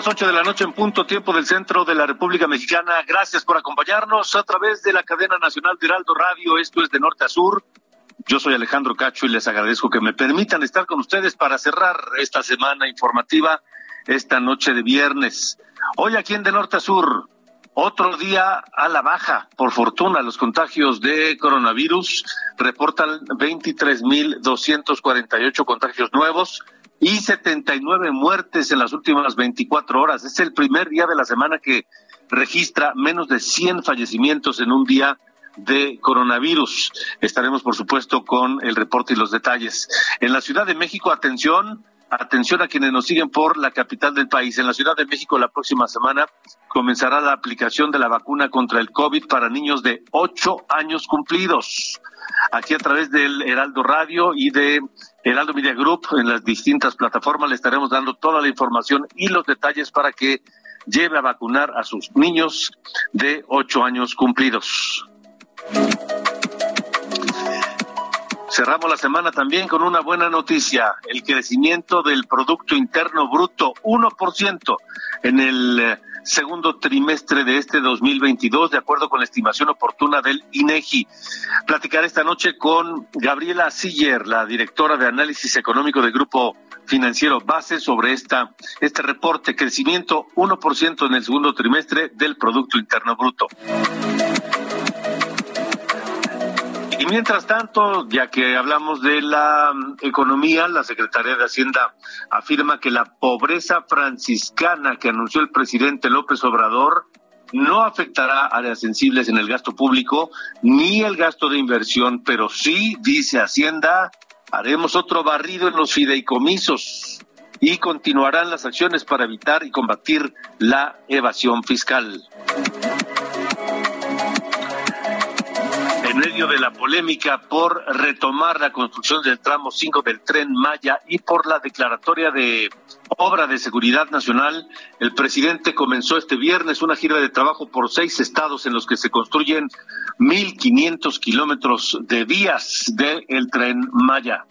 Las ocho de la noche en punto tiempo del centro de la República Mexicana. Gracias por acompañarnos a través de la cadena nacional de Heraldo Radio. Esto es de norte a sur. Yo soy Alejandro Cacho y les agradezco que me permitan estar con ustedes para cerrar esta semana informativa, esta noche de viernes. Hoy aquí en de norte a sur, otro día a la baja. Por fortuna, los contagios de coronavirus reportan 23.248 contagios nuevos y 79 muertes en las últimas 24 horas. Es el primer día de la semana que registra menos de 100 fallecimientos en un día de coronavirus. Estaremos, por supuesto, con el reporte y los detalles. En la Ciudad de México, atención, atención a quienes nos siguen por la capital del país. En la Ciudad de México, la próxima semana comenzará la aplicación de la vacuna contra el COVID para niños de 8 años cumplidos. Aquí a través del Heraldo Radio y de Heraldo Media Group en las distintas plataformas le estaremos dando toda la información y los detalles para que lleve a vacunar a sus niños de ocho años cumplidos. Cerramos la semana también con una buena noticia, el crecimiento del Producto Interno Bruto, 1% en el segundo trimestre de este 2022, de acuerdo con la estimación oportuna del INEGI. Platicar esta noche con Gabriela Siller, la directora de análisis económico del Grupo Financiero Base, sobre esta este reporte, crecimiento 1% en el segundo trimestre del Producto Interno Bruto. Mientras tanto, ya que hablamos de la mm, economía, la Secretaría de Hacienda afirma que la pobreza franciscana que anunció el presidente López Obrador no afectará áreas sensibles en el gasto público ni el gasto de inversión, pero sí, dice Hacienda, haremos otro barrido en los fideicomisos y continuarán las acciones para evitar y combatir la evasión fiscal. En medio de la polémica por retomar la construcción del tramo 5 del tren Maya y por la declaratoria de obra de seguridad nacional, el presidente comenzó este viernes una gira de trabajo por seis estados en los que se construyen 1.500 kilómetros de vías del tren Maya.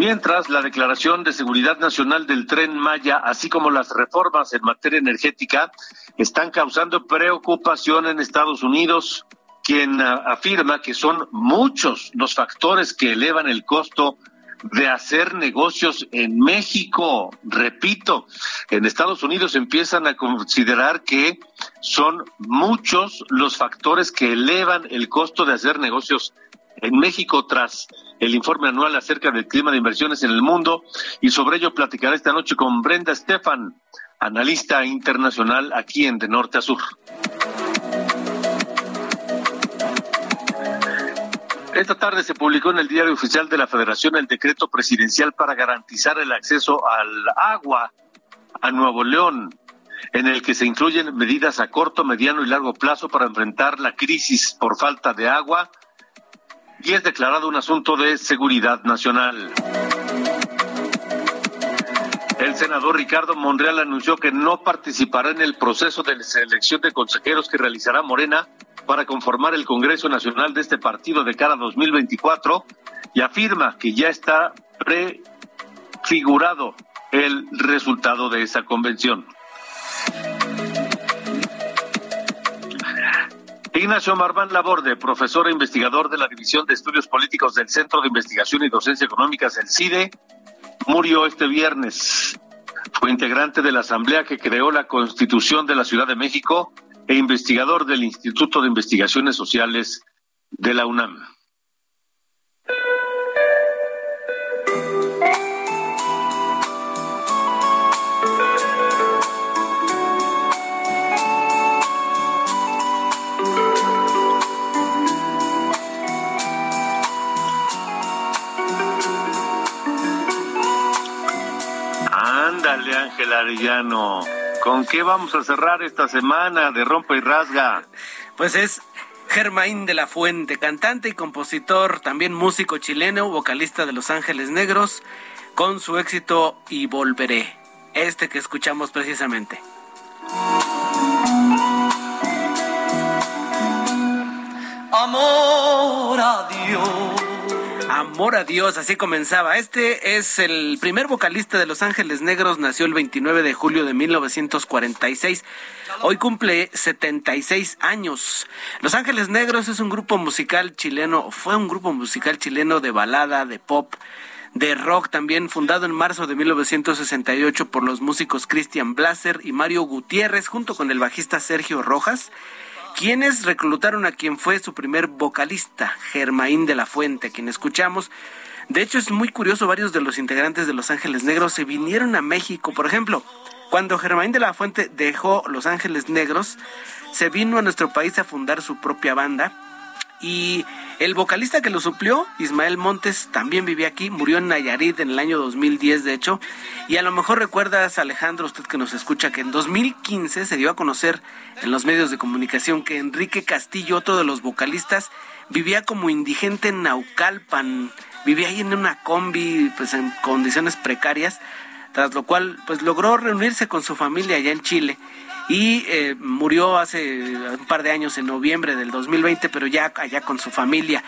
Mientras la Declaración de Seguridad Nacional del Tren Maya, así como las reformas en materia energética, están causando preocupación en Estados Unidos, quien uh, afirma que son muchos los factores que elevan el costo de hacer negocios en México. Repito, en Estados Unidos empiezan a considerar que son muchos los factores que elevan el costo de hacer negocios en México tras el informe anual acerca del clima de inversiones en el mundo y sobre ello platicaré esta noche con Brenda Estefan, analista internacional aquí en De Norte a Sur. Esta tarde se publicó en el Diario Oficial de la Federación el decreto presidencial para garantizar el acceso al agua a Nuevo León, en el que se incluyen medidas a corto, mediano y largo plazo para enfrentar la crisis por falta de agua y es declarado un asunto de seguridad nacional. El senador Ricardo Monreal anunció que no participará en el proceso de selección de consejeros que realizará Morena para conformar el Congreso Nacional de este partido de cara a 2024 y afirma que ya está prefigurado el resultado de esa convención. Ignacio Marván Laborde, profesor e investigador de la División de Estudios Políticos del Centro de Investigación y Docencia Económicas, el CIDE, murió este viernes. Fue integrante de la asamblea que creó la Constitución de la Ciudad de México e investigador del Instituto de Investigaciones Sociales de la UNAM. Ángel Arellano. ¿Con qué vamos a cerrar esta semana de Rompa y Rasga? Pues es Germain de la Fuente, cantante y compositor, también músico chileno, vocalista de Los Ángeles Negros, con su éxito Y Volveré, este que escuchamos precisamente. Amor a Dios Amor a Dios, así comenzaba. Este es el primer vocalista de Los Ángeles Negros, nació el 29 de julio de 1946. Hoy cumple 76 años. Los Ángeles Negros es un grupo musical chileno, fue un grupo musical chileno de balada, de pop, de rock también, fundado en marzo de 1968 por los músicos Christian Blaser y Mario Gutiérrez, junto con el bajista Sergio Rojas quienes reclutaron a quien fue su primer vocalista, Germain de la Fuente, quien escuchamos. De hecho, es muy curioso, varios de los integrantes de Los Ángeles Negros se vinieron a México. Por ejemplo, cuando Germain de la Fuente dejó Los Ángeles Negros, se vino a nuestro país a fundar su propia banda y el vocalista que lo suplió, Ismael Montes, también vivía aquí, murió en Nayarit en el año 2010, de hecho. Y a lo mejor recuerdas, Alejandro, usted que nos escucha, que en 2015 se dio a conocer en los medios de comunicación que Enrique Castillo, otro de los vocalistas, vivía como indigente en Naucalpan. Vivía ahí en una combi, pues en condiciones precarias, tras lo cual, pues logró reunirse con su familia allá en Chile y eh, murió hace un par de años en noviembre del 2020, pero ya allá con su familia.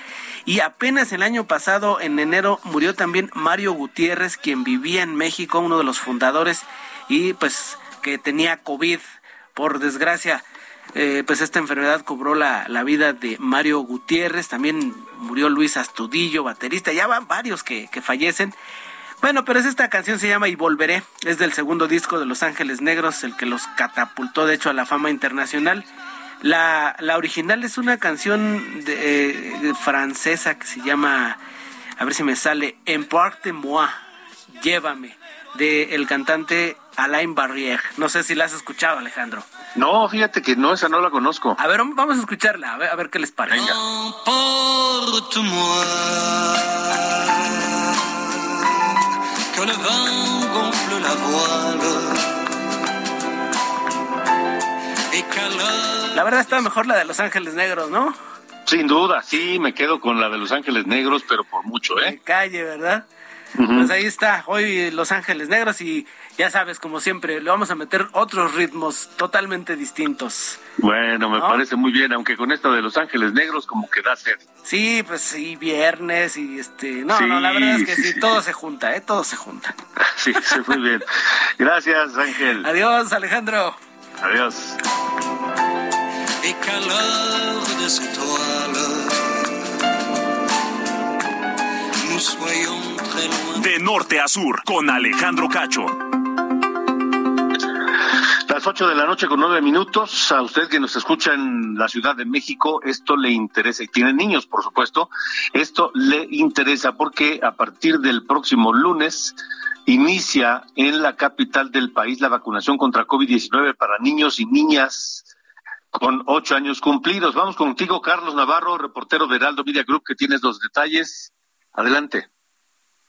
Y apenas el año pasado, en enero, murió también Mario Gutiérrez, quien vivía en México, uno de los fundadores, y pues que tenía COVID. Por desgracia, eh, pues esta enfermedad cobró la, la, vida de Mario Gutiérrez, también murió Luis Astudillo, baterista, ya van varios que, que fallecen. Bueno, pero es esta canción se llama Y Volveré, es del segundo disco de Los Ángeles Negros, el que los catapultó de hecho a la fama internacional. La, la original es una canción de, eh, francesa que se llama, a ver si me sale, de moi, Llévame, del el cantante Alain Barrière. No sé si la has escuchado, Alejandro. No, fíjate que no, esa no la conozco. A ver, vamos a escucharla, a ver, a ver qué les parece. Venga. La verdad está mejor la de Los Ángeles Negros, ¿no? Sin duda, sí, me quedo con la de Los Ángeles Negros, pero por mucho, ¿eh? calle, ¿verdad? Pues ahí está, hoy Los Ángeles Negros y ya sabes, como siempre, le vamos a meter otros ritmos totalmente distintos. Bueno, me parece muy bien, aunque con esto de Los Ángeles Negros como que da sed. Sí, pues sí, viernes y este... No, no, la verdad es que sí, todo se junta, ¿eh? Todo se junta. Sí, sí, muy bien. Gracias, Ángel. Adiós, Alejandro. Adiós. De norte a sur, con Alejandro Cacho. Las ocho de la noche con nueve minutos. A usted que nos escucha en la Ciudad de México, esto le interesa y tiene niños, por supuesto. Esto le interesa porque a partir del próximo lunes inicia en la capital del país la vacunación contra COVID-19 para niños y niñas con ocho años cumplidos. Vamos contigo, Carlos Navarro, reportero de Heraldo Media Group, que tienes los detalles. Adelante.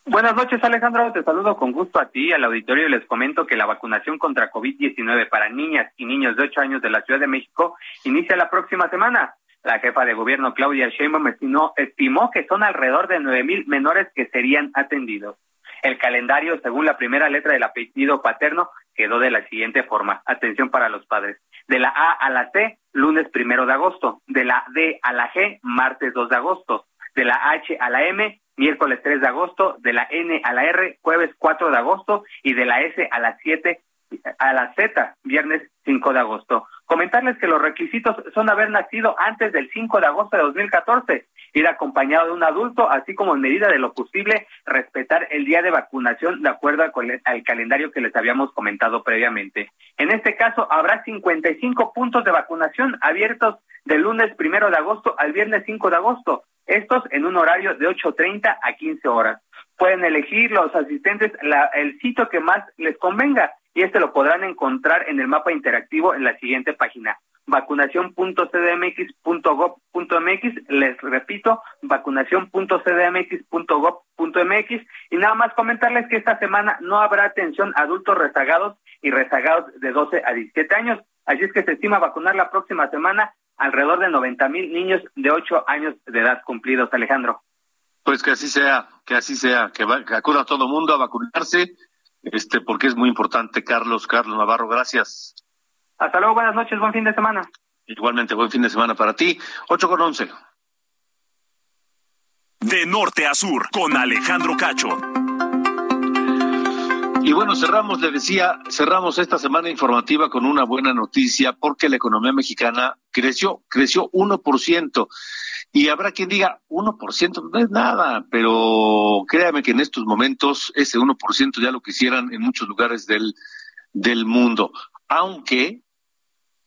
Buenas noches, Alejandro. Te saludo con gusto a ti, al auditorio, les comento que la vacunación contra COVID-19 para niñas y niños de 8 años de la Ciudad de México inicia la próxima semana. La jefa de gobierno, Claudia Sheinbaum, estimó, que son alrededor de nueve mil menores que serían atendidos. El calendario, según la primera letra del apellido paterno, quedó de la siguiente forma. Atención para los padres. De la A a la C, lunes primero de agosto. De la D a la G, martes 2 de agosto. De la H a la M, miércoles 3 de agosto, de la N a la R, jueves 4 de agosto y de la S a la 7 a la Z, viernes 5 de agosto. Comentarles que los requisitos son haber nacido antes del 5 de agosto de 2014, ir acompañado de un adulto, así como en medida de lo posible respetar el día de vacunación de acuerdo al calendario que les habíamos comentado previamente. En este caso, habrá 55 puntos de vacunación abiertos del lunes primero de agosto al viernes 5 de agosto, estos en un horario de 8.30 a 15 horas. Pueden elegir los asistentes el sitio que más les convenga y este lo podrán encontrar en el mapa interactivo en la siguiente página. vacunación.cdmx.gov.mx, les repito, vacunación.cdmx.gov.mx y nada más comentarles que esta semana no habrá atención a adultos rezagados y rezagados de 12 a 17 años, así es que se estima vacunar la próxima semana alrededor de 90 mil niños de 8 años de edad cumplidos, Alejandro. Pues que así sea, que así sea, que, que acuda todo el mundo a vacunarse, este, porque es muy importante, Carlos, Carlos Navarro, gracias. Hasta luego, buenas noches, buen fin de semana. Igualmente, buen fin de semana para ti. 8 con 11. De norte a sur, con Alejandro Cacho. Y bueno, cerramos, le decía, cerramos esta semana informativa con una buena noticia porque la economía mexicana creció, creció 1%. Y habrá quien diga, 1% no es nada, pero créame que en estos momentos ese 1% ya lo quisieran en muchos lugares del, del mundo. Aunque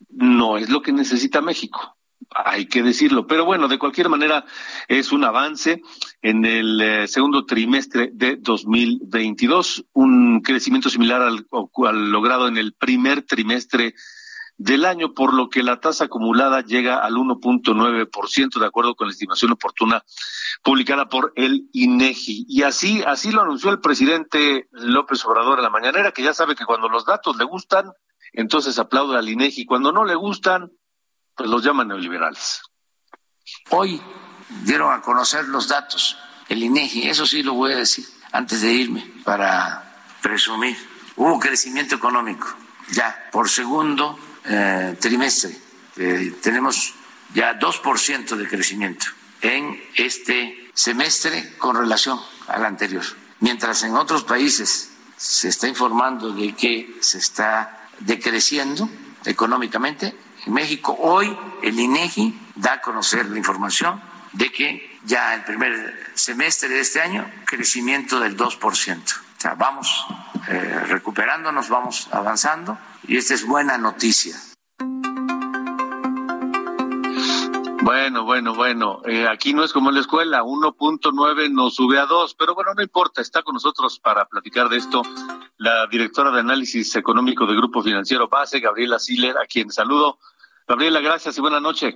no es lo que necesita México hay que decirlo. Pero bueno, de cualquier manera es un avance en el eh, segundo trimestre de 2022, un crecimiento similar al, al, logrado en el primer trimestre del año, por lo que la tasa acumulada llega al 1.9%, de acuerdo con la estimación oportuna publicada por el INEGI. Y así, así lo anunció el presidente López Obrador en la mañanera, que ya sabe que cuando los datos le gustan, entonces aplaude al INEGI. Cuando no le gustan, pues los llaman neoliberales. Hoy dieron a conocer los datos, el INEGI, eso sí lo voy a decir antes de irme para presumir. Hubo crecimiento económico ya por segundo eh, trimestre. Eh, tenemos ya 2% de crecimiento en este semestre con relación al anterior. Mientras en otros países se está informando de que se está decreciendo económicamente. En México hoy el INEGI da a conocer la información de que ya el primer semestre de este año crecimiento del 2%. O sea, vamos eh, recuperándonos, vamos avanzando y esta es buena noticia. Bueno, bueno, bueno, eh, aquí no es como en la escuela, 1.9 nos sube a 2, pero bueno, no importa, está con nosotros para platicar de esto la directora de análisis económico del Grupo Financiero Base, Gabriela Siller, a quien saludo. Gabriela, gracias y buena noche.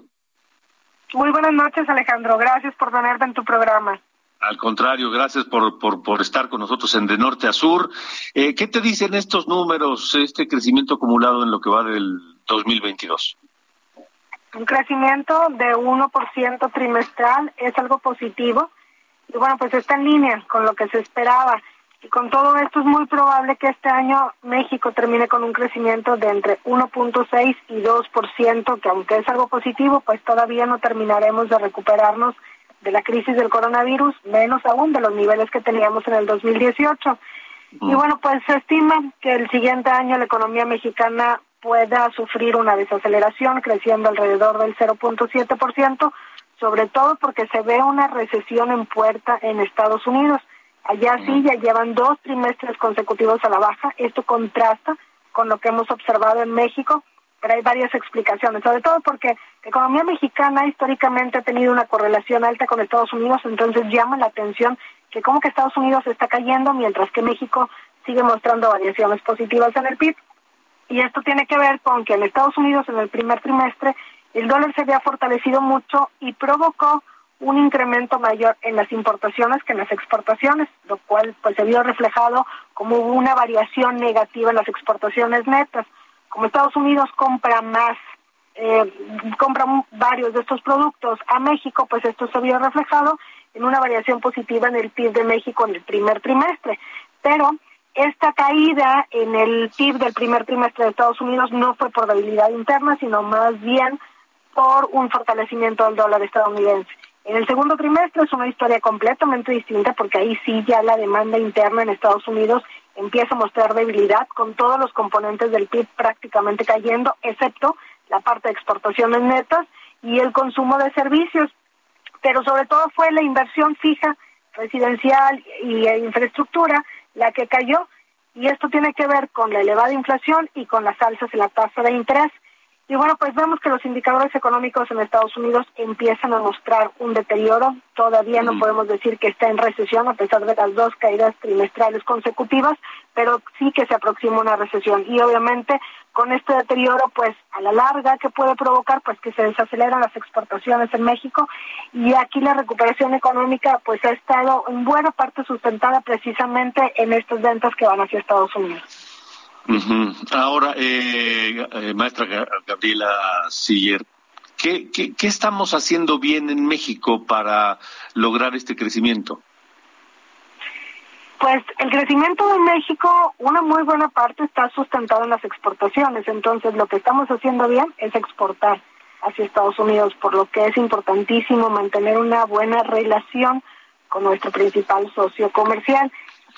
Muy buenas noches, Alejandro, gracias por tenerme en tu programa. Al contrario, gracias por, por, por estar con nosotros en de norte a sur. Eh, ¿Qué te dicen estos números, este crecimiento acumulado en lo que va del 2022? Un crecimiento de 1% trimestral es algo positivo y bueno, pues está en línea con lo que se esperaba. Y con todo esto es muy probable que este año México termine con un crecimiento de entre 1.6 y 2%, que aunque es algo positivo, pues todavía no terminaremos de recuperarnos de la crisis del coronavirus, menos aún de los niveles que teníamos en el 2018. Y bueno, pues se estima que el siguiente año la economía mexicana pueda sufrir una desaceleración creciendo alrededor del 0.7%, sobre todo porque se ve una recesión en puerta en Estados Unidos. Allá sí ya llevan dos trimestres consecutivos a la baja. Esto contrasta con lo que hemos observado en México, pero hay varias explicaciones, sobre todo porque la economía mexicana históricamente ha tenido una correlación alta con Estados Unidos, entonces llama la atención que como que Estados Unidos está cayendo mientras que México sigue mostrando variaciones positivas en el PIB. Y esto tiene que ver con que en Estados Unidos en el primer trimestre el dólar se había fortalecido mucho y provocó un incremento mayor en las importaciones que en las exportaciones, lo cual pues se vio reflejado como una variación negativa en las exportaciones netas. Como Estados Unidos compra más, eh, compra varios de estos productos a México, pues esto se vio reflejado en una variación positiva en el PIB de México en el primer trimestre. Pero esta caída en el PIB del primer trimestre de Estados Unidos no fue por debilidad interna, sino más bien por un fortalecimiento del dólar estadounidense. En el segundo trimestre es una historia completamente distinta porque ahí sí ya la demanda interna en Estados Unidos empieza a mostrar debilidad con todos los componentes del PIB prácticamente cayendo, excepto la parte de exportaciones netas y el consumo de servicios. Pero sobre todo fue la inversión fija, residencial y infraestructura la que cayó y esto tiene que ver con la elevada inflación y con las alzas en la tasa de interés. Y bueno, pues vemos que los indicadores económicos en Estados Unidos empiezan a mostrar un deterioro. Todavía no podemos decir que está en recesión a pesar de las dos caídas trimestrales consecutivas, pero sí que se aproxima una recesión. Y obviamente con este deterioro, pues a la larga, que puede provocar? Pues que se desaceleran las exportaciones en México y aquí la recuperación económica pues ha estado en buena parte sustentada precisamente en estas ventas que van hacia Estados Unidos. Ahora, eh, eh, maestra Gabriela Siller, ¿qué, qué, ¿qué estamos haciendo bien en México para lograr este crecimiento? Pues el crecimiento de México, una muy buena parte está sustentado en las exportaciones, entonces lo que estamos haciendo bien es exportar hacia Estados Unidos, por lo que es importantísimo mantener una buena relación con nuestro principal socio comercial.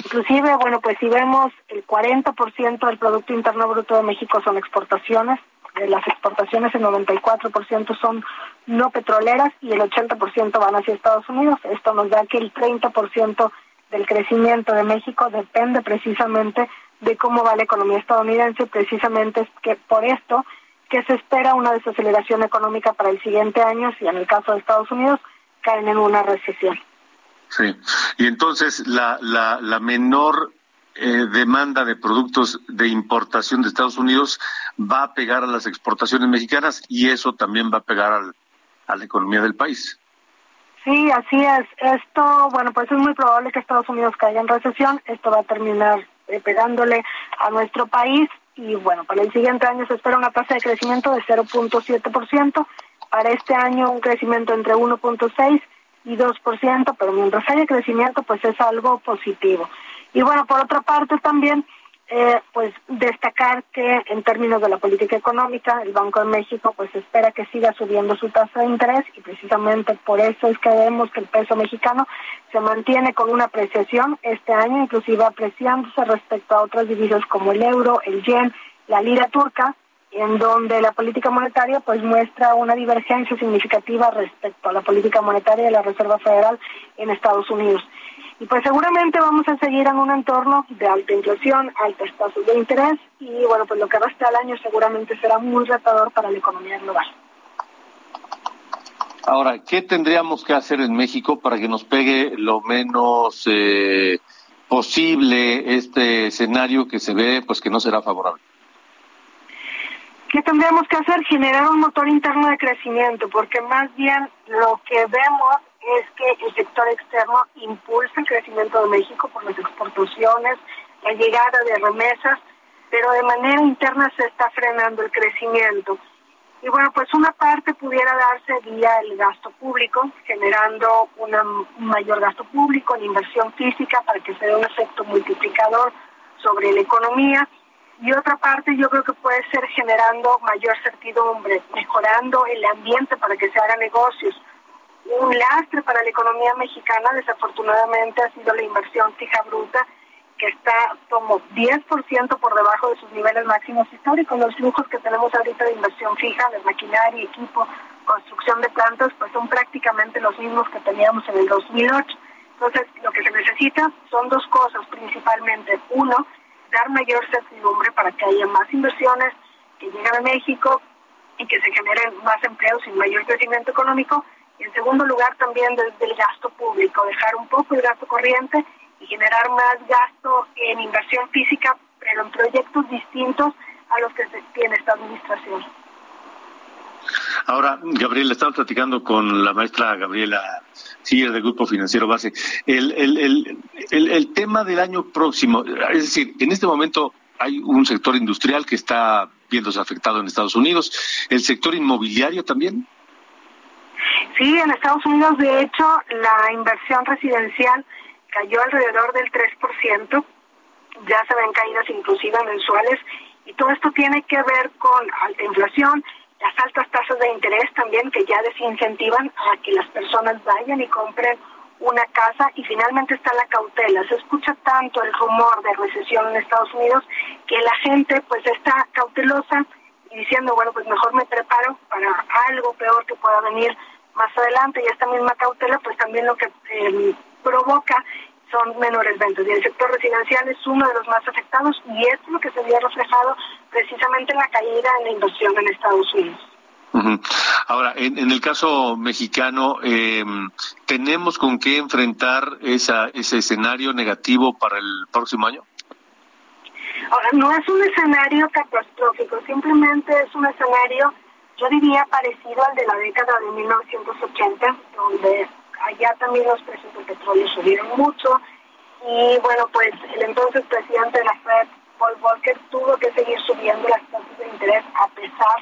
Inclusive, bueno, pues si vemos el 40% del Producto Interno Bruto de México son exportaciones, de las exportaciones el 94% son no petroleras y el 80% van hacia Estados Unidos. Esto nos da que el 30% del crecimiento de México depende precisamente de cómo va la economía estadounidense, precisamente es que por esto que se espera una desaceleración económica para el siguiente año, si en el caso de Estados Unidos caen en una recesión. Sí, y entonces la, la, la menor eh, demanda de productos de importación de Estados Unidos va a pegar a las exportaciones mexicanas y eso también va a pegar al, a la economía del país. Sí, así es. Esto, bueno, pues es muy probable que Estados Unidos caiga en recesión. Esto va a terminar eh, pegándole a nuestro país y bueno, para el siguiente año se espera una tasa de crecimiento de 0.7%. Para este año un crecimiento entre 1.6 y 2%, pero mientras haya crecimiento, pues es algo positivo. Y bueno, por otra parte también, eh, pues destacar que en términos de la política económica, el Banco de México pues espera que siga subiendo su tasa de interés y precisamente por eso es que vemos que el peso mexicano se mantiene con una apreciación este año, inclusive apreciándose respecto a otras divisas como el euro, el yen, la lira turca, en donde la política monetaria pues muestra una divergencia significativa respecto a la política monetaria de la Reserva Federal en Estados Unidos. Y pues seguramente vamos a seguir en un entorno de alta inflación, altas tasas de interés y bueno, pues lo que resta del año seguramente será muy retador para la economía global. Ahora, ¿qué tendríamos que hacer en México para que nos pegue lo menos eh, posible este escenario que se ve pues que no será favorable? ¿Qué tendríamos que hacer? Generar un motor interno de crecimiento, porque más bien lo que vemos es que el sector externo impulsa el crecimiento de México por las exportaciones, la llegada de remesas, pero de manera interna se está frenando el crecimiento. Y bueno, pues una parte pudiera darse vía el gasto público, generando un mayor gasto público en inversión física para que se dé un efecto multiplicador sobre la economía y otra parte yo creo que puede ser generando mayor certidumbre, mejorando el ambiente para que se hagan negocios. Un lastre para la economía mexicana desafortunadamente ha sido la inversión fija bruta, que está como 10% por debajo de sus niveles máximos históricos. Los flujos que tenemos ahorita de inversión fija, de maquinaria, equipo, construcción de plantas, pues son prácticamente los mismos que teníamos en el 2008. Entonces, lo que se necesita son dos cosas principalmente. Uno, dar mayor certidumbre para que haya más inversiones que lleguen a México y que se generen más empleos y mayor crecimiento económico. Y en segundo lugar, también desde el gasto público, dejar un poco el gasto corriente y generar más gasto en inversión física, pero en proyectos distintos a los que tiene esta administración. Ahora, Gabriela, estamos platicando con la maestra Gabriela Siller del Grupo Financiero Base. El, el, el, el, tema del año próximo, es decir, en este momento hay un sector industrial que está viéndose afectado en Estados Unidos, el sector inmobiliario también. Sí, en Estados Unidos, de hecho, la inversión residencial cayó alrededor del 3%, ya se ven caídas inclusive mensuales, y todo esto tiene que ver con alta inflación, las altas tasas de interés también que ya desincentivan a que las personas vayan y compren una casa y finalmente está la cautela. Se escucha tanto el rumor de recesión en Estados Unidos que la gente pues está cautelosa y diciendo, bueno, pues mejor me preparo para algo peor que pueda venir más adelante y esta misma cautela pues también lo que eh, provoca son menores ventas. Y el sector residencial es uno de los más afectados y es lo que se había reflejado precisamente en la caída en la inversión en Estados Unidos. Ahora, en, el caso mexicano, eh, ¿tenemos con qué enfrentar esa, ese escenario negativo para el próximo año? Ahora, no es un escenario catastrófico, simplemente es un escenario, yo diría, parecido al de la década de 1980, donde allá también los precios del petróleo subieron mucho y bueno, pues el entonces presidente de la Fed, Paul Volcker, tuvo que seguir subiendo las tasas de interés a pesar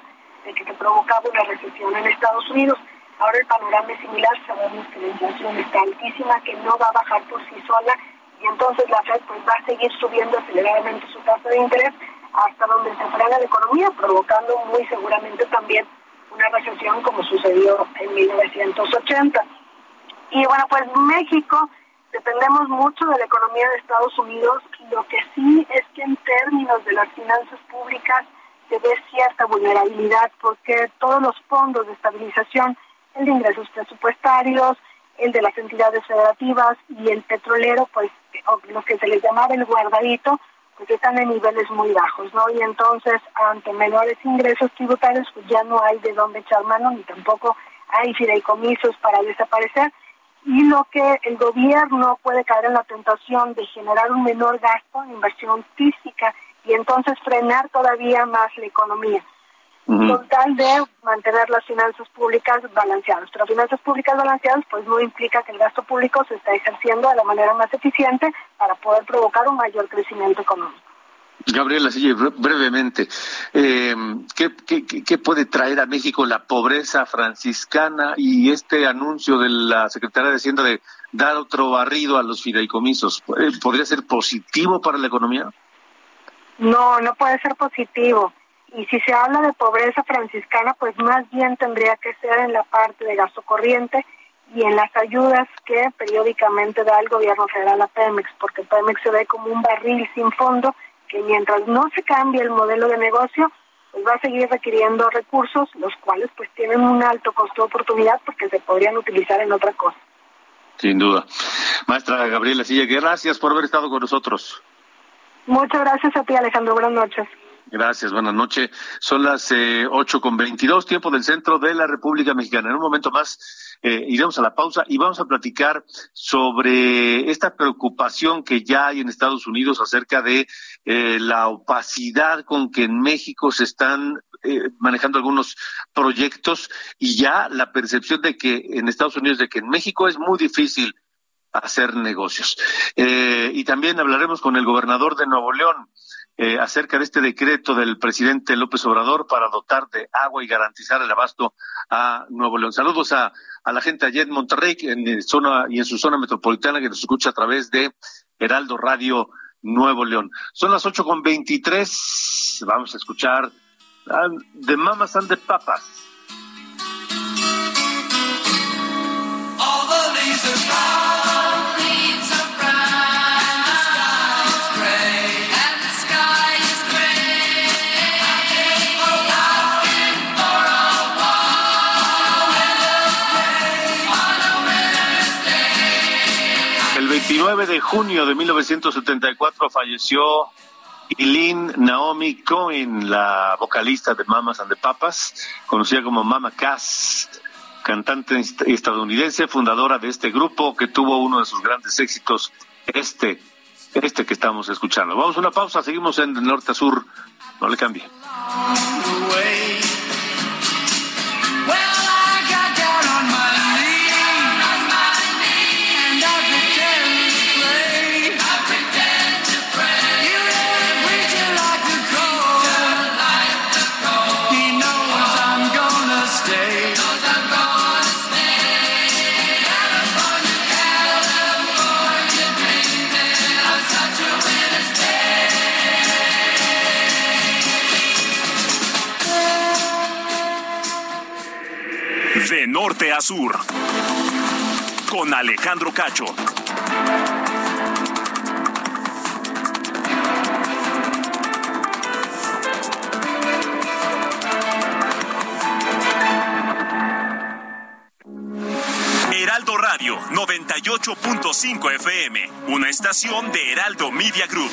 de que se provocaba una recesión en Estados Unidos. Ahora el panorama es similar, sabemos que la inflación está altísima, que no va a bajar por sí sola y entonces la Fed pues va a seguir subiendo aceleradamente su tasa de interés hasta donde se frena la economía, provocando muy seguramente también una recesión como sucedió en 1980. Y bueno, pues México dependemos mucho de la economía de Estados Unidos. Lo que sí es que en términos de las finanzas públicas se ve cierta vulnerabilidad porque todos los fondos de estabilización, el de ingresos presupuestarios, el de las entidades federativas y el petrolero, pues lo que se les llamaba el guardadito, pues están en niveles muy bajos, ¿no? Y entonces, ante menores ingresos tributarios, pues ya no hay de dónde echar mano, ni tampoco hay fideicomisos para desaparecer y lo que el gobierno puede caer en la tentación de generar un menor gasto en inversión física y entonces frenar todavía más la economía, con tal de mantener las finanzas públicas balanceadas. Pero finanzas públicas balanceadas pues no implica que el gasto público se está ejerciendo de la manera más eficiente para poder provocar un mayor crecimiento económico. Gabriela, sí, brevemente, eh, ¿qué, qué, puede traer a México la pobreza franciscana y este anuncio de la Secretaría de Hacienda de dar otro barrido a los fideicomisos? Eh, ¿Podría ser positivo para la economía? No, no puede ser positivo. Y si se habla de pobreza franciscana, pues más bien tendría que ser en la parte de gasto corriente y en las ayudas que periódicamente da el gobierno federal a Pemex, porque Pemex se ve como un barril sin fondo que mientras no se cambie el modelo de negocio, pues va a seguir requiriendo recursos, los cuales pues tienen un alto costo de oportunidad porque se podrían utilizar en otra cosa. Sin duda. Maestra Gabriela Silla, gracias por haber estado con nosotros. Muchas gracias a ti, Alejandro. Buenas noches. Gracias, buenas noches. Son las eh, ocho con veintidós, tiempo del centro de la República Mexicana. En un momento más eh, iremos a la pausa y vamos a platicar sobre esta preocupación que ya hay en Estados Unidos acerca de eh, la opacidad con que en México se están eh, manejando algunos proyectos y ya la percepción de que en Estados Unidos de que en México es muy difícil hacer negocios. Eh, y también hablaremos con el gobernador de Nuevo León, eh, acerca de este decreto del presidente López Obrador para dotar de agua y garantizar el abasto a Nuevo León. Saludos a, a la gente allá en Monterrey en zona y en su zona metropolitana que nos escucha a través de Heraldo Radio Nuevo León. Son las ocho con veintitrés. Vamos a escuchar de Mamas and the Papas. 29 de junio de 1974 falleció Eileen Naomi Cohen, la vocalista de Mamas and the Papas, conocida como Mama Cass, cantante estadounidense, fundadora de este grupo que tuvo uno de sus grandes éxitos, este este que estamos escuchando. Vamos a una pausa, seguimos en norte a sur, no le cambie. Con Alejandro Cacho. Heraldo Radio 98.5 FM, una estación de Heraldo Media Group.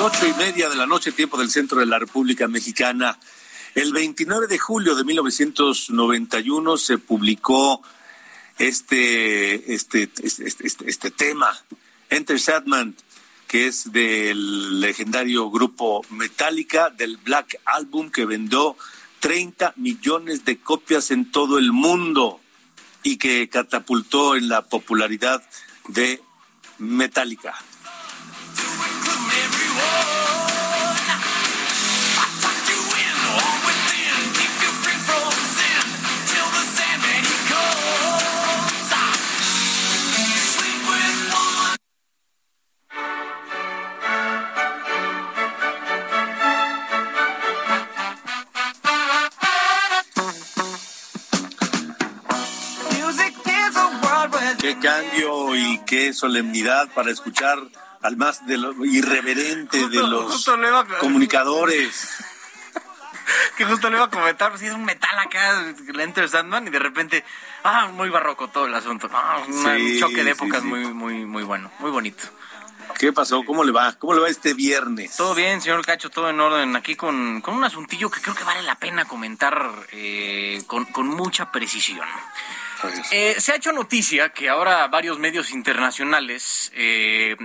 Ocho y media de la noche, tiempo del centro de la República Mexicana. El 29 de julio de 1991 se publicó este, este, este, este, este tema, Enter Sadman, que es del legendario grupo Metallica, del Black Album, que vendió 30 millones de copias en todo el mundo y que catapultó en la popularidad de Metallica. Solemnidad para escuchar al más de lo irreverente de los justo le iba a- comunicadores. que justo le iba a comentar, si es un metal acá, el Enter Sandman, y de repente, ah, muy barroco todo el asunto. No, una- Sí, un choque de sí, épocas sí. muy, muy, muy bueno, muy bonito. ¿Qué pasó? ¿Cómo le va? ¿Cómo le va este viernes? Todo bien, señor Cacho, todo en orden. Aquí con, con un asuntillo que creo que vale la pena comentar eh, con, con mucha precisión. Eh, se ha hecho noticia que ahora varios medios internacionales eh,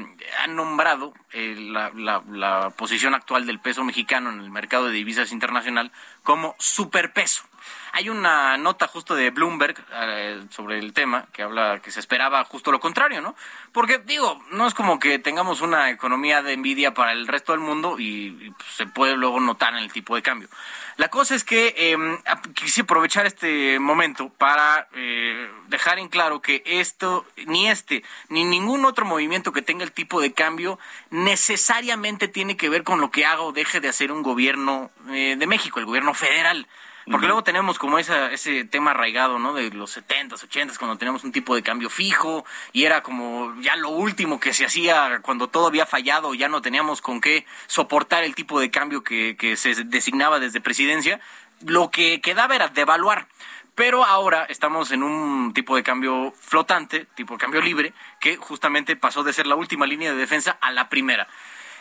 han nombrado eh, la, la- posición actual del peso mexicano en el mercado de divisas internacional como superpeso. Hay una nota justo de Bloomberg eh, sobre el tema que habla que se esperaba justo lo contrario, ¿no? Porque digo, no es como que tengamos una economía de envidia para el resto del mundo y, pues, se puede luego notar en el tipo de cambio. La cosa es que eh, quise aprovechar este momento para eh, dejar en claro que esto, ni este, ni ningún otro movimiento que tenga el tipo de cambio, necesariamente tiene que ver con lo que haga o deje de hacer un gobierno eh, de México, el gobierno federal. Porque luego tenemos como esa, ese tema arraigado, ¿no? De los 70s, 80s, cuando tenemos un tipo de cambio fijo y era como ya lo último que se hacía cuando todo había fallado, ya no teníamos con qué soportar el tipo de cambio que, que se designaba desde presidencia. Lo que quedaba era devaluar. Pero ahora estamos en un tipo de cambio flotante, tipo de cambio libre, que justamente pasó de ser la última línea de defensa a la primera.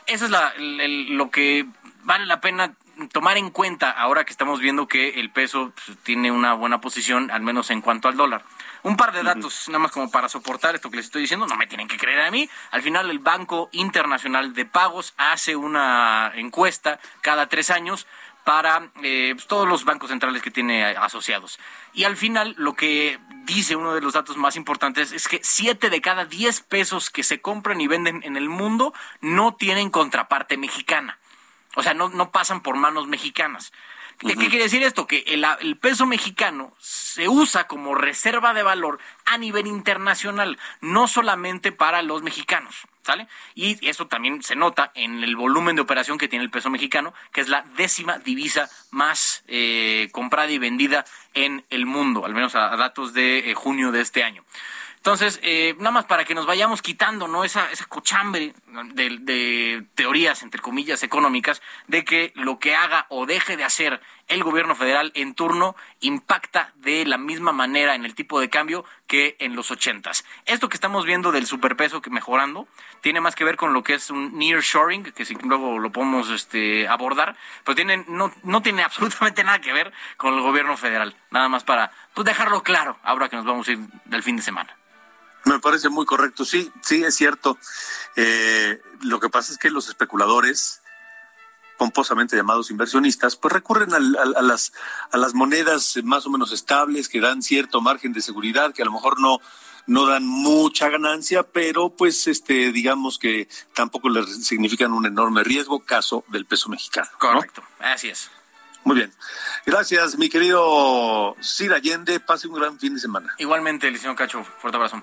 Eso es la, lo que vale la pena tomar en cuenta ahora que estamos viendo que el peso pues, tiene una buena posición, al menos en cuanto al dólar. Un par de datos, nada más como para soportar esto que les estoy diciendo, no me tienen que creer a mí. Al final, el Banco Internacional de Pagos hace una encuesta cada tres años para eh, pues, todos los bancos centrales que tiene asociados. Y al final, lo que dice uno de los datos más importantes es que siete de cada diez pesos que se compran y venden en el mundo no tienen contraparte mexicana. O sea, no, no pasan por manos mexicanas. ¿Qué, quiere decir esto? Que el, el, peso mexicano se usa como reserva de valor a nivel internacional, no solamente para los mexicanos. ¿Sale? Y eso también se nota en el volumen de operación que tiene el peso mexicano, que es la décima divisa más eh, comprada y vendida en el mundo, al menos a, datos de eh, junio de este año. Entonces, eh, nada más para que nos vayamos quitando ¿no? esa, esa cochambre de, teorías, entre comillas, económicas, de que lo que haga o deje de hacer el gobierno federal en turno impacta de la misma manera en el tipo de cambio que en los ochentas. Esto que estamos viendo del superpeso que mejorando tiene más que ver con lo que es un nearshoring, que si luego lo podemos este, abordar, pues tiene, no, no tiene absolutamente nada que ver con el gobierno federal. Nada más para pues, dejarlo claro ahora que nos vamos a ir del fin de semana. Me parece muy correcto. Sí, sí, es cierto. Eh, lo que pasa es que los especuladores, pomposamente llamados inversionistas, pues recurren a, las, a las monedas más o menos estables que dan cierto margen de seguridad, que a lo mejor no, no dan mucha ganancia, pero pues este digamos que tampoco les significan un enorme riesgo, caso del peso mexicano. Correcto, así es. Muy bien. Gracias, mi querido Sir Allende. Pase un gran fin de semana. Igualmente, señor Cacho. Fuerte abrazo.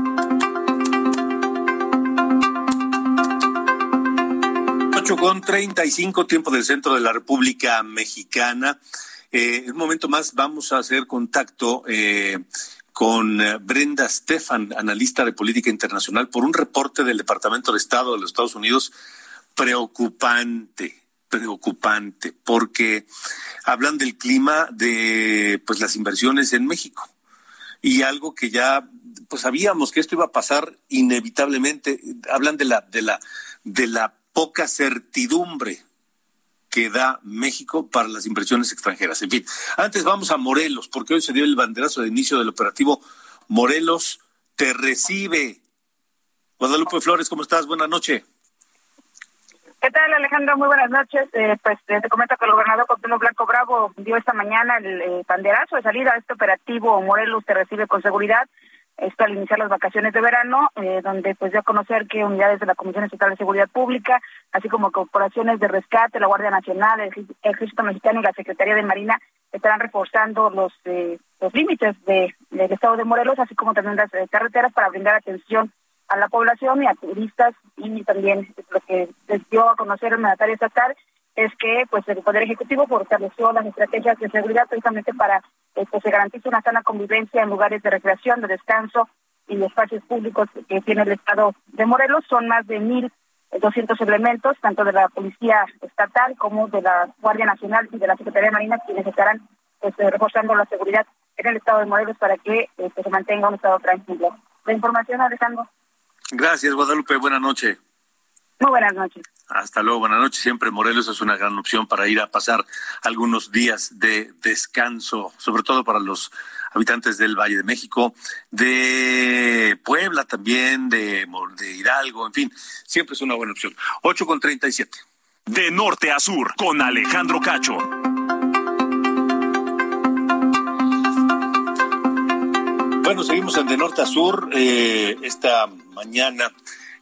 8 con 35, tiempo del centro de la República Mexicana. Eh, en un momento más vamos a hacer contacto eh, con eh, Brenda Stefan, analista de política internacional, por un reporte del Departamento de Estado de los Estados Unidos preocupante, preocupante, porque hablan del clima de pues las inversiones en México y algo que ya pues sabíamos que esto iba a pasar inevitablemente. Hablan de la de la de la poca certidumbre que da México para las inversiones extranjeras. En fin, antes vamos a Morelos, porque hoy se dio el banderazo de inicio del operativo Morelos te recibe. Guadalupe Flores, ¿cómo estás? Buenas noches. ¿Qué tal, Alejandro? Muy buenas noches. Eh, pues eh, te comento que el gobernador Cuauhtémoc Blanco Bravo dio esta mañana el eh, banderazo de salida a este operativo Morelos te recibe con seguridad esto al iniciar las vacaciones de verano, eh, donde pues dio a conocer que unidades de la Comisión Estatal de Seguridad Pública, así como corporaciones de rescate, la Guardia Nacional, el Ejército Mexicano y la Secretaría de Marina estarán reforzando los eh, los límites de, del estado de Morelos, así como también las eh, carreteras para brindar atención a la población y a turistas y también lo que les dio a conocer el mandatario estatal es que pues el Poder Ejecutivo fortaleció las estrategias de seguridad precisamente para que se garantice una sana convivencia en lugares de recreación, de descanso y espacios públicos que tiene el Estado de Morelos. Son más de mil doscientos elementos, tanto de la Policía Estatal como de la Guardia Nacional y de la Secretaría de Marina, quienes estarán pues, eh, reforzando la seguridad en el Estado de Morelos para que eh, pues, se mantenga un Estado tranquilo. La información, Alejandro. Gracias, Guadalupe. Buenas noches. Muy buenas noches. Hasta luego, buenas noches. Siempre Morelos es una gran opción para ir a pasar algunos días de descanso, sobre todo para los habitantes del Valle de México, de Puebla también, de, de Hidalgo, en fin, siempre es una buena opción. 8 con 37. De norte a sur, con Alejandro Cacho. Bueno, seguimos en De Norte a Sur. Eh, esta mañana,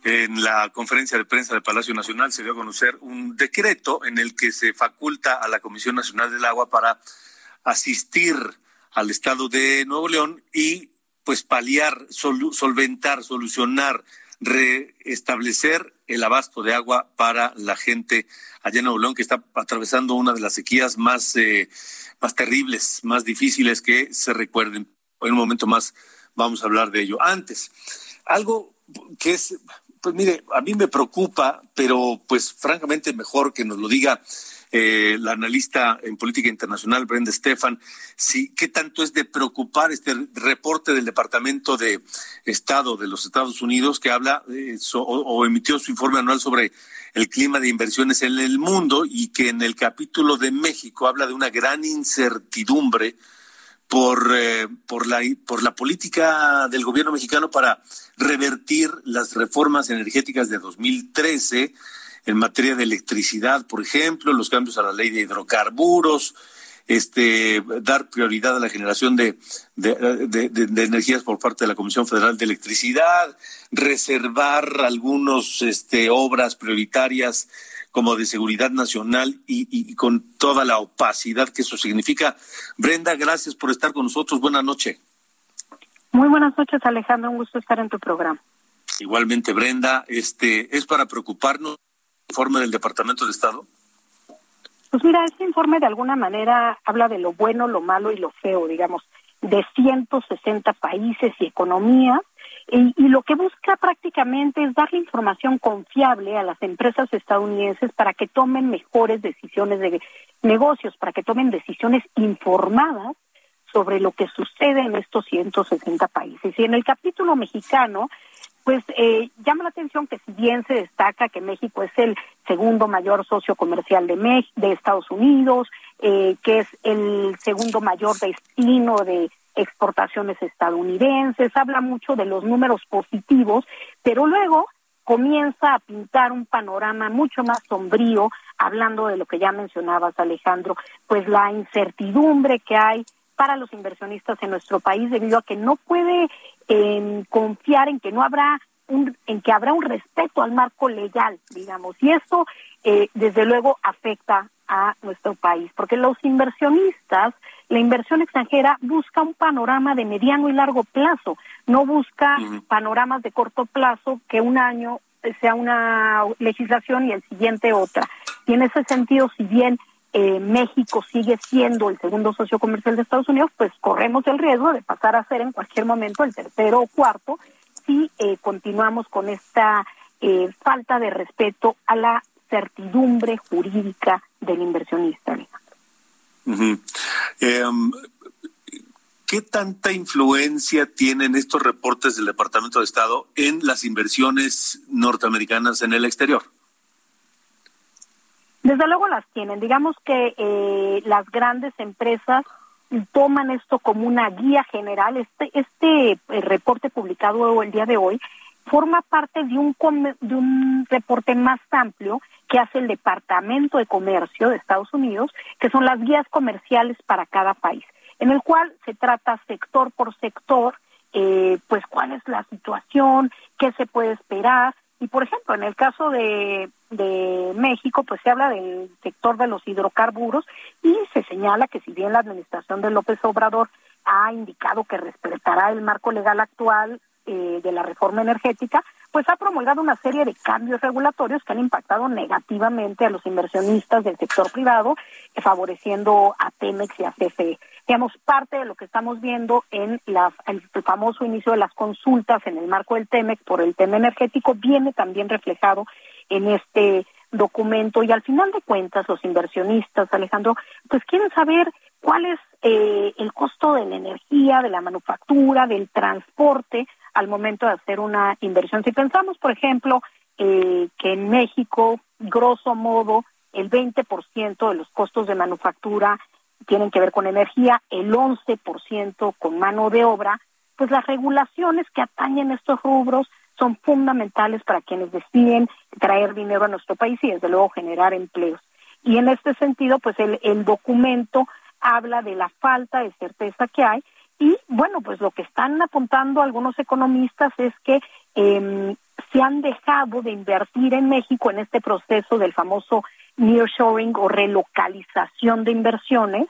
en la conferencia de prensa del Palacio Nacional, se dio a conocer un decreto en el que se faculta a la Comisión Nacional del Agua para asistir al Estado de Nuevo León y pues paliar, solventar, solucionar, restablecer el abasto de agua para la gente allá en Nuevo León que está atravesando una de las sequías más, eh, más terribles, más difíciles que se recuerden. En un momento más vamos a hablar de ello. Antes, algo que es, pues mire, a mí me preocupa, pero pues francamente mejor que nos lo diga eh, la analista en política internacional, Brenda Stefan, si, qué tanto es de preocupar este reporte del Departamento de Estado de los Estados Unidos que habla eh, o, emitió su informe anual sobre el clima de inversiones en el mundo y que en el capítulo de México habla de una gran incertidumbre por, eh, por, la, por la política del gobierno mexicano para revertir las reformas energéticas de 2013 en materia de electricidad, por ejemplo, los cambios a la ley de hidrocarburos, este, dar prioridad a la generación de, de, energías por parte de la Comisión Federal de Electricidad, reservar algunas este, obras prioritarias como de seguridad nacional y, y, con toda la opacidad que eso significa. Brenda, gracias por estar con nosotros. Buenas noches. Muy buenas noches, Alejandro. Un gusto estar en tu programa. Igualmente, Brenda, este es para preocuparnos informe del Departamento de Estado? Pues mira, este informe de alguna manera habla de lo bueno, lo malo y lo feo, digamos, de 160 países y economías, y, y, lo que busca prácticamente es darle información confiable a las empresas estadounidenses para que tomen mejores decisiones de negocios, para que tomen decisiones informadas sobre lo que sucede en estos 160 países. Y en el capítulo mexicano pues eh, llama la atención que si bien se destaca que México es el segundo mayor socio comercial de, de Estados Unidos, eh, que es el segundo mayor destino de exportaciones estadounidenses, habla mucho de los números positivos, pero luego comienza a pintar un panorama mucho más sombrío, hablando de lo que ya mencionabas, Alejandro, pues la incertidumbre que hay para los inversionistas en nuestro país debido a que no puede eh, confiar en que no habrá un, en que habrá un respeto al marco legal, digamos, y eso eh, desde luego afecta a nuestro país, porque los inversionistas, la inversión extranjera busca un panorama de mediano y largo plazo, no busca panoramas de corto plazo que un año sea una legislación y el siguiente otra. Y en ese sentido, si bien eh, México sigue siendo el segundo socio comercial de Estados Unidos, pues corremos el riesgo de pasar a ser en cualquier momento el tercero o cuarto si eh, continuamos con esta eh, falta de respeto a la certidumbre jurídica del inversionista. Em, ¿Qué tanta influencia tienen estos reportes del Departamento de Estado en las inversiones norteamericanas en el exterior? Desde luego las tienen. Digamos que eh, las grandes empresas toman esto como una guía general. Este, este eh, reporte publicado el día de hoy forma parte de un, de un reporte más amplio que hace el Departamento de Comercio de Estados Unidos, que son las guías comerciales para cada país, en el cual se trata sector por sector, eh, pues cuál es la situación, qué se puede esperar, y por ejemplo, en el caso de, de México, pues se habla del sector de los hidrocarburos y se señala que si bien la administración de López Obrador ha indicado que respetará el marco legal actual eh, de la reforma energética, pues ha promulgado una serie de cambios regulatorios que han impactado negativamente a los inversionistas del sector privado, favoreciendo a Pemex y a CFE digamos, parte de lo que estamos viendo en el famoso inicio de las consultas en el marco del TEMEX por el tema energético viene también reflejado en este documento. Y al final de cuentas los inversionistas, Alejandro, pues quieren saber cuál es eh, el costo de la energía, de la manufactura, del transporte al momento de hacer una inversión. Si pensamos, por ejemplo, eh, que en México, grosso modo, el 20% de los costos de manufactura tienen que ver con energía, el 11% con mano de obra, pues las regulaciones que atañen estos rubros son fundamentales para quienes deciden traer dinero a nuestro país y desde luego generar empleos. Y en este sentido, pues el, el documento habla de la falta de certeza que hay Y bueno, pues lo que están apuntando algunos economistas es que eh, se han dejado de invertir en México en este proceso del famoso nearshoring o relocalización de inversiones,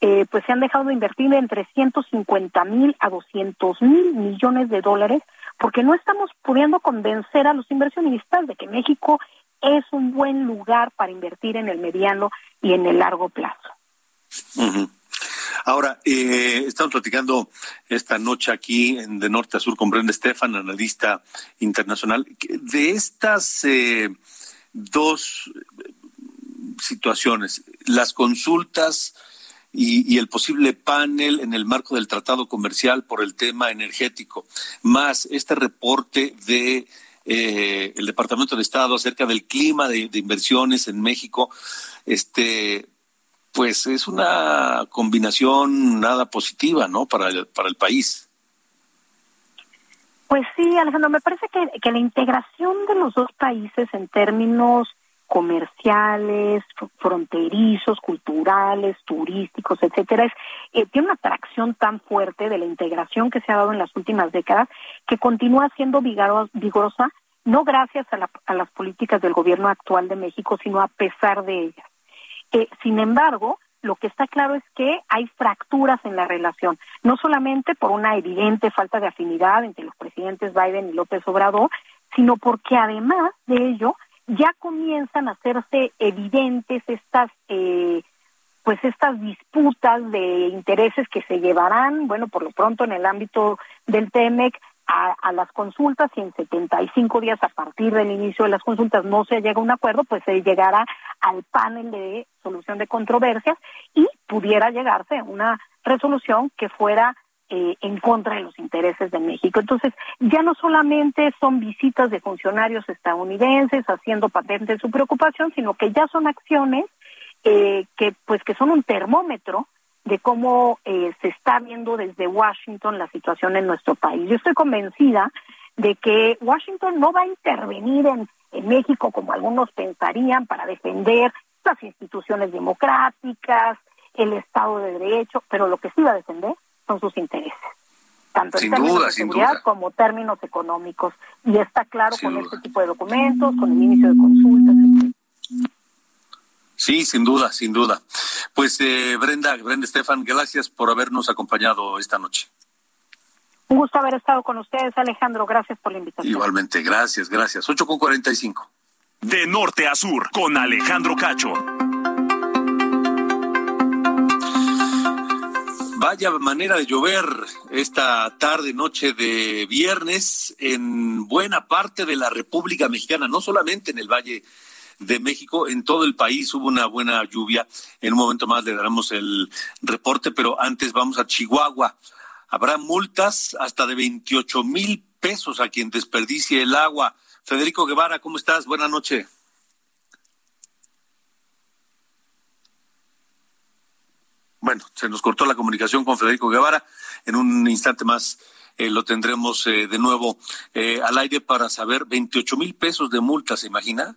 eh, pues se han dejado de invertir entre 150 mil a 200 mil millones de dólares porque no estamos pudiendo convencer a los inversionistas de que México es un buen lugar para invertir en el mediano y en el largo plazo. Ahora, eh, estamos platicando esta noche aquí en De Norte a Sur con Brenda Estefan, analista internacional. De estas eh, dos situaciones, las consultas y, el posible panel en el marco del tratado comercial por el tema energético, más este reporte de eh, el Departamento de Estado acerca del clima de, de, inversiones en México, este, pues es una combinación nada positiva, ¿no? Para el, para el país. Pues sí, Alejandro, me parece que, que la integración de los dos países en términos comerciales, fronterizos, culturales, turísticos, etcétera, es, eh, tiene una atracción tan fuerte de la integración que se ha dado en las últimas décadas que continúa siendo vigorosa, no gracias a, a las políticas del gobierno actual de México, sino a pesar de ellas. Eh, sin embargo, lo que está claro es que hay fracturas en la relación, no solamente por una evidente falta de afinidad entre los presidentes Biden y López Obrador, sino porque además de ello ya comienzan a hacerse evidentes estas eh, pues estas disputas de intereses que se llevarán, bueno, por lo pronto en el ámbito del TEMEC a, las consultas y en 75 días a partir del inicio de las consultas no se llega a un acuerdo, pues se llegará al panel de solución de controversias y pudiera llegarse a una resolución que fuera eh, en contra de los intereses de México. Entonces, ya no solamente son visitas de funcionarios estadounidenses haciendo patente su preocupación, sino que ya son acciones eh, que, pues, que son un termómetro de cómo eh, se está viendo desde Washington la situación en nuestro país. Yo estoy convencida de que Washington no va a intervenir en, en México como algunos pensarían para defender las instituciones democráticas, el Estado de Derecho, pero lo que sí va a defender son sus intereses, tanto en términos de seguridad como términos económicos. Y está claro con este tipo de documentos, con el inicio de consultas, Sí, sin duda, sin duda. Pues eh, Brenda, Brenda Estefan, gracias por habernos acompañado esta noche. Un gusto haber estado con ustedes, Alejandro. Gracias por la invitación. Igualmente, gracias, gracias. 8 con 45. De norte a sur, con Alejandro Cacho. Vaya manera de llover esta tarde, noche de viernes en buena parte de la República Mexicana, no solamente en el Valle de México, en todo el país hubo una buena lluvia. En un momento más le daremos el reporte, pero antes vamos a Chihuahua. Habrá multas hasta de 28 mil pesos a quien desperdicie el agua. Federico Guevara, ¿cómo estás? Buenas noches. Bueno, se nos cortó la comunicación con Federico Guevara. En un instante más eh, lo tendremos eh, de nuevo eh, al aire para saber 28 mil pesos de multa, ¿se imagina?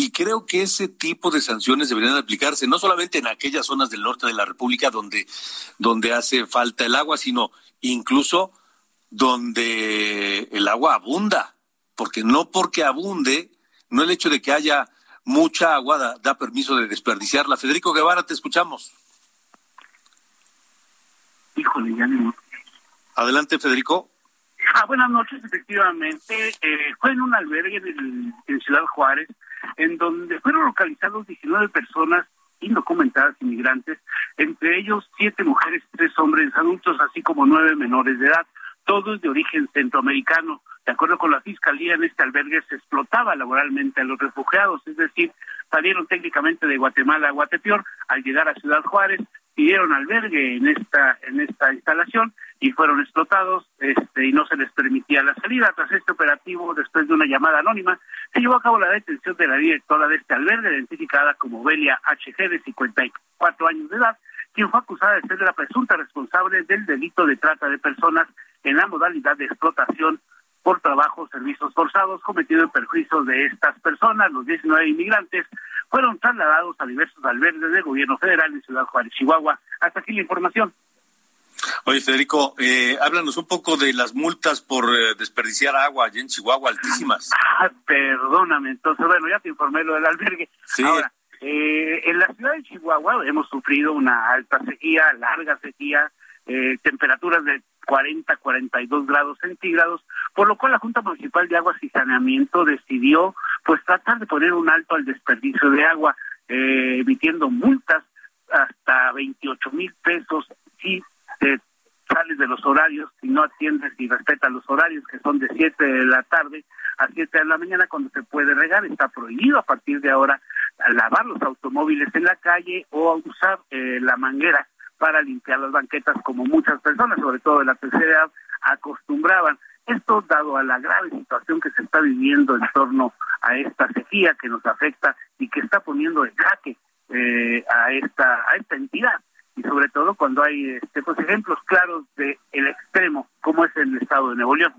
Y creo que ese tipo de sanciones deberían aplicarse no solamente en aquellas zonas del norte de la República donde, donde hace falta el agua, sino incluso donde el agua abunda. Porque no porque abunde, no el hecho de que haya mucha agua da, da permiso de desperdiciarla. Federico Guevara, te escuchamos. Híjole, ya no. Adelante, Federico. Ah, buenas noches, efectivamente. Eh, fue en un albergue en Ciudad Juárez, en donde fueron localizados 19 personas indocumentadas inmigrantes, entre ellos siete mujeres, tres hombres adultos, así como nueve menores de edad, todos de origen centroamericano. De acuerdo con la fiscalía, en este albergue se explotaba laboralmente a los refugiados, es decir, salieron técnicamente de Guatemala a Guatepeor al llegar a Ciudad Juárez, pidieron albergue en esta en esta instalación y fueron explotados este y no se les permitía la salida. Tras este operativo después de una llamada anónima se llevó a cabo la detención de la directora de este albergue identificada como Belia HG de 54 años de edad quien fue acusada de ser la presunta responsable del delito de trata de personas en la modalidad de explotación por trabajo servicios forzados cometido en perjuicio de estas personas. Los 19 inmigrantes fueron trasladados a diversos albergues del gobierno federal en Ciudad Juárez, Chihuahua. Hasta aquí la información. Oye, Federico, eh, háblanos un poco de las multas por eh, desperdiciar agua allí en Chihuahua, altísimas. Ah, perdóname, entonces, bueno, ya te informé lo del albergue. Sí. Ahora, eh, en la ciudad de Chihuahua hemos sufrido una alta sequía, larga sequía, eh, temperaturas de 40, 42 grados centígrados, por lo cual la Junta Municipal de Aguas y Saneamiento decidió pues tratar de poner un alto al desperdicio de agua, eh, emitiendo multas hasta 28 mil pesos si te sales de los horarios, si no atiendes y respetas los horarios que son de 7 de la tarde a 7 de la mañana cuando se puede regar, está prohibido a partir de ahora lavar los automóviles en la calle o usar eh, la manguera para limpiar las banquetas como muchas personas, sobre todo de la tercera edad, acostumbraban. Esto dado a la grave situación que se está viviendo en torno a esta sequía que nos afecta y que está poniendo en jaque eh, a esta a esta entidad y sobre todo cuando hay este, pues, ejemplos claros de el extremo como es el estado de Nuevo León.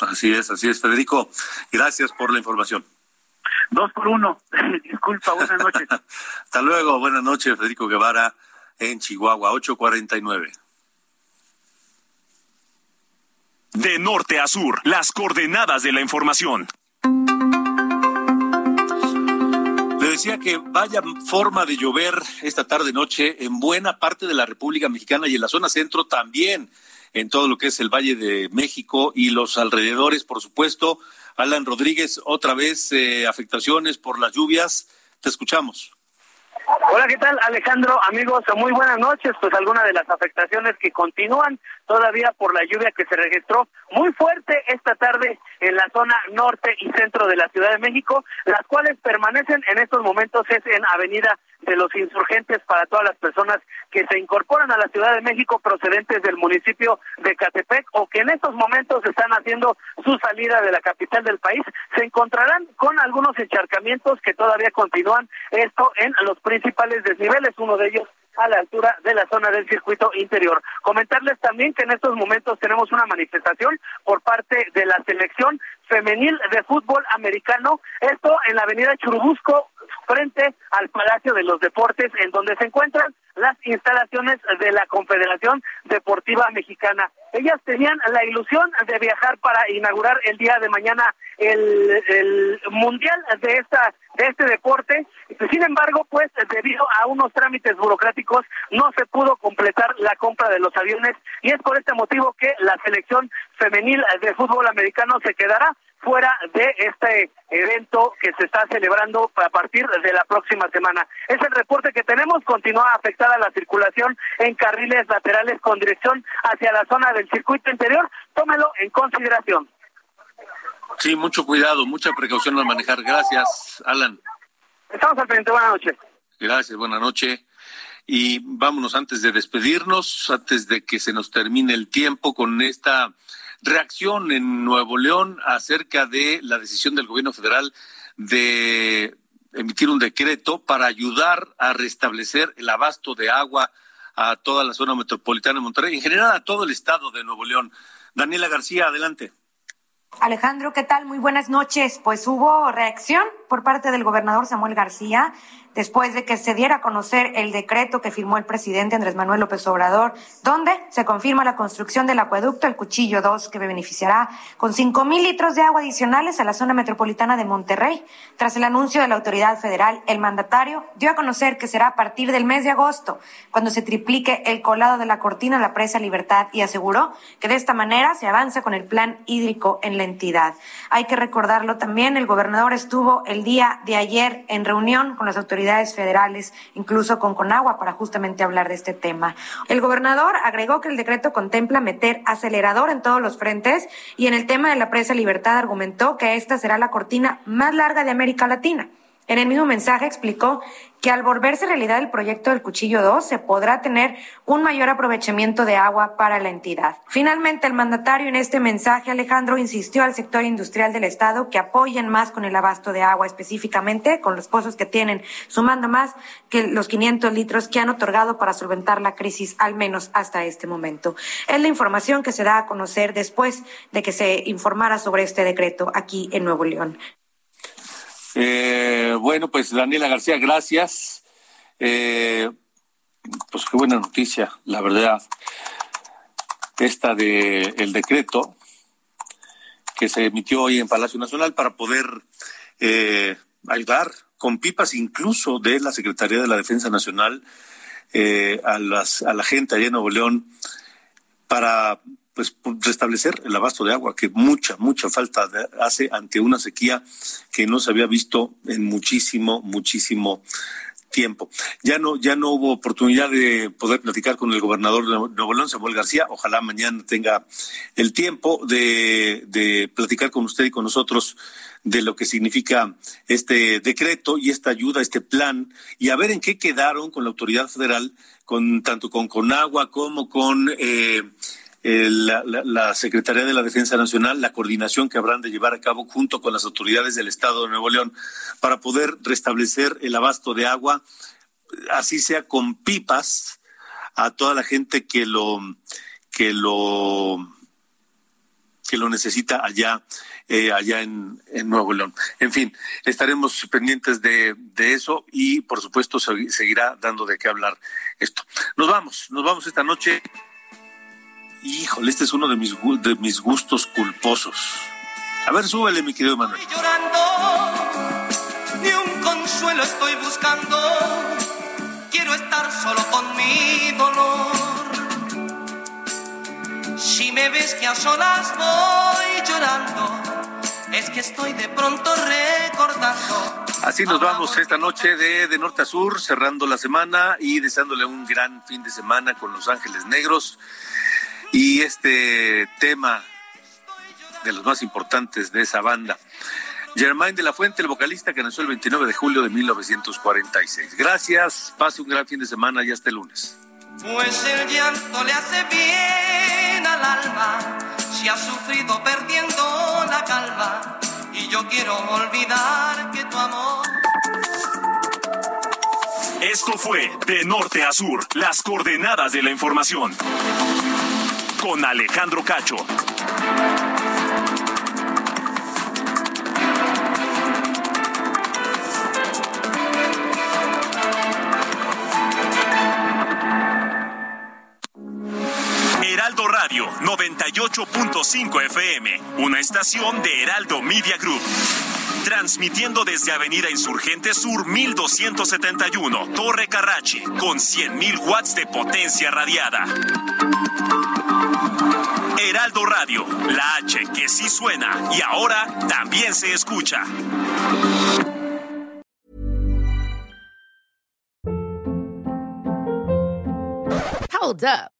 Así es, así es, Federico. Gracias por la información. Dos por uno. Disculpa, buenas noches. Hasta luego, buenas noches, Federico Guevara en Chihuahua, 849. De norte a sur, las coordenadas de la información. Le decía que vaya forma de llover esta tarde noche en buena parte de la República Mexicana y en la zona centro también, en todo lo que es el Valle de México y los alrededores, por supuesto. Alan Rodríguez, otra vez eh, afectaciones por las lluvias. Te escuchamos. Hola, ¿qué tal Alejandro? Amigos, muy buenas noches. Pues algunas de las afectaciones que continúan todavía por la lluvia que se registró muy fuerte esta tarde en la zona norte y centro de la Ciudad de México, las cuales permanecen en estos momentos es en Avenida de los Insurgentes para todas las personas que se incorporan a la Ciudad de México procedentes del municipio de Catepec o que en estos momentos están haciendo su salida de la capital del país, se encontrarán con algunos encharcamientos que todavía continúan, esto en los principales desniveles, uno de ellos a la altura de la zona del circuito interior. Comentarles también que en estos momentos tenemos una manifestación por parte de la selección femenil de fútbol americano, esto en la avenida Churubusco, frente al Palacio de los Deportes, en donde se encuentran las instalaciones de la Confederación Deportiva Mexicana. Ellas tenían la ilusión de viajar para inaugurar el día de mañana el, el mundial de esta de este deporte. Sin embargo, pues debido a unos trámites burocráticos no se pudo completar la compra de los aviones y es por este motivo que la selección femenil de fútbol americano se quedará fuera de este evento que se está celebrando a partir de la próxima semana. Es el reporte que tenemos, continúa afectada la circulación en carriles laterales con dirección hacia la zona del circuito interior, tómelo en consideración. Sí, mucho cuidado, mucha precaución al manejar. Gracias, Alan. Estamos al frente, buenas noches. Gracias, buenas noches. Y vámonos antes de despedirnos, antes de que se nos termine el tiempo con esta reacción en Nuevo León acerca de la decisión del gobierno federal de emitir un decreto para ayudar a restablecer el abasto de agua a toda la zona metropolitana de Monterrey, en general a todo el estado de Nuevo León. Daniela García, adelante. Alejandro, ¿qué tal? Muy buenas noches. Pues hubo reacción por parte del gobernador Samuel García después de que se diera a conocer el decreto que firmó el presidente Andrés Manuel López Obrador, donde se confirma la construcción del acueducto El Cuchillo 2, que beneficiará con cinco mil litros de agua adicionales a la zona metropolitana de Monterrey. Tras el anuncio de la autoridad federal, el mandatario dio a conocer que será a partir del mes de agosto, cuando se triplique el colado de la cortina a la presa Libertad y aseguró que de esta manera se avanza con el plan hídrico en la entidad. Hay que recordarlo también, el gobernador estuvo el día de ayer en reunión con las autoridades federales, incluso con Conagua, para justamente hablar de este tema. El gobernador agregó que el decreto contempla meter acelerador en todos los frentes y en el tema de la presa Libertad argumentó que esta será la cortina más larga de América Latina. En el mismo mensaje explicó que al volverse realidad el proyecto del Cuchillo 2 se podrá tener un mayor aprovechamiento de agua para la entidad. Finalmente, el mandatario en este mensaje, Alejandro, insistió al sector industrial del Estado que apoyen más con el abasto de agua, específicamente con los pozos que tienen, sumando más que los 500 litros que han otorgado para solventar la crisis, al menos hasta este momento. Es la información que se da a conocer después de que se informara sobre este decreto aquí en Nuevo León. Eh, bueno, pues Daniela García, gracias. Eh, pues qué buena noticia, la verdad. esta de el decreto que se emitió hoy en Palacio Nacional para poder eh, ayudar con pipas incluso de la Secretaría de la Defensa Nacional a, las, a la gente allá en Nuevo León para pues restablecer el abasto de agua que mucha mucha falta hace ante una sequía que no se había visto en muchísimo muchísimo tiempo. Ya no, ya no hubo oportunidad de poder platicar con el gobernador de Nuevo León, Samuel García. Ojalá mañana tenga el tiempo de, platicar con usted y con nosotros de lo que significa este decreto y esta ayuda, este plan, y a ver en qué quedaron con la autoridad federal, con tanto con Conagua como con eh, la, la, Secretaría de la Defensa Nacional, la coordinación que habrán de llevar a cabo junto con las autoridades del Estado de Nuevo León para poder restablecer el abasto de agua, así sea con pipas, a toda la gente que lo que lo que lo necesita allá eh, allá en, en, Nuevo León. En fin, estaremos pendientes de, de eso y por supuesto seguirá dando de qué hablar esto. Nos vamos, nos vamos esta noche. Híjole, este es uno de mis, de mis gustos culposos. A ver, súbele, mi querido Manuel. llorando, ni un consuelo estoy buscando. Quiero estar solo con mi dolor. Si me ves que a solas voy llorando, es que estoy de pronto recordando. Así nos vamos esta noche de, de norte a sur, cerrando la semana y deseándole un gran fin de semana con Los Ángeles Negros. Y este tema de los más importantes de esa banda. Germain de la Fuente, el vocalista que nació el 29 de julio de 1946. Gracias, pase un gran fin de semana y hasta el lunes. Pues el llanto le hace bien al alma, si ha sufrido perdiendo la calma, y yo quiero olvidar que tu amor... Esto fue De Norte a Sur, las coordenadas de la información con Alejandro Cacho. Heraldo Radio 98.5 FM, una estación de Heraldo Media Group. Transmitiendo desde Avenida Insurgente Sur 1271, Torre Carrachi, con 100.000 watts de potencia radiada. Heraldo Radio, la H que sí suena y ahora también se escucha. Hold up.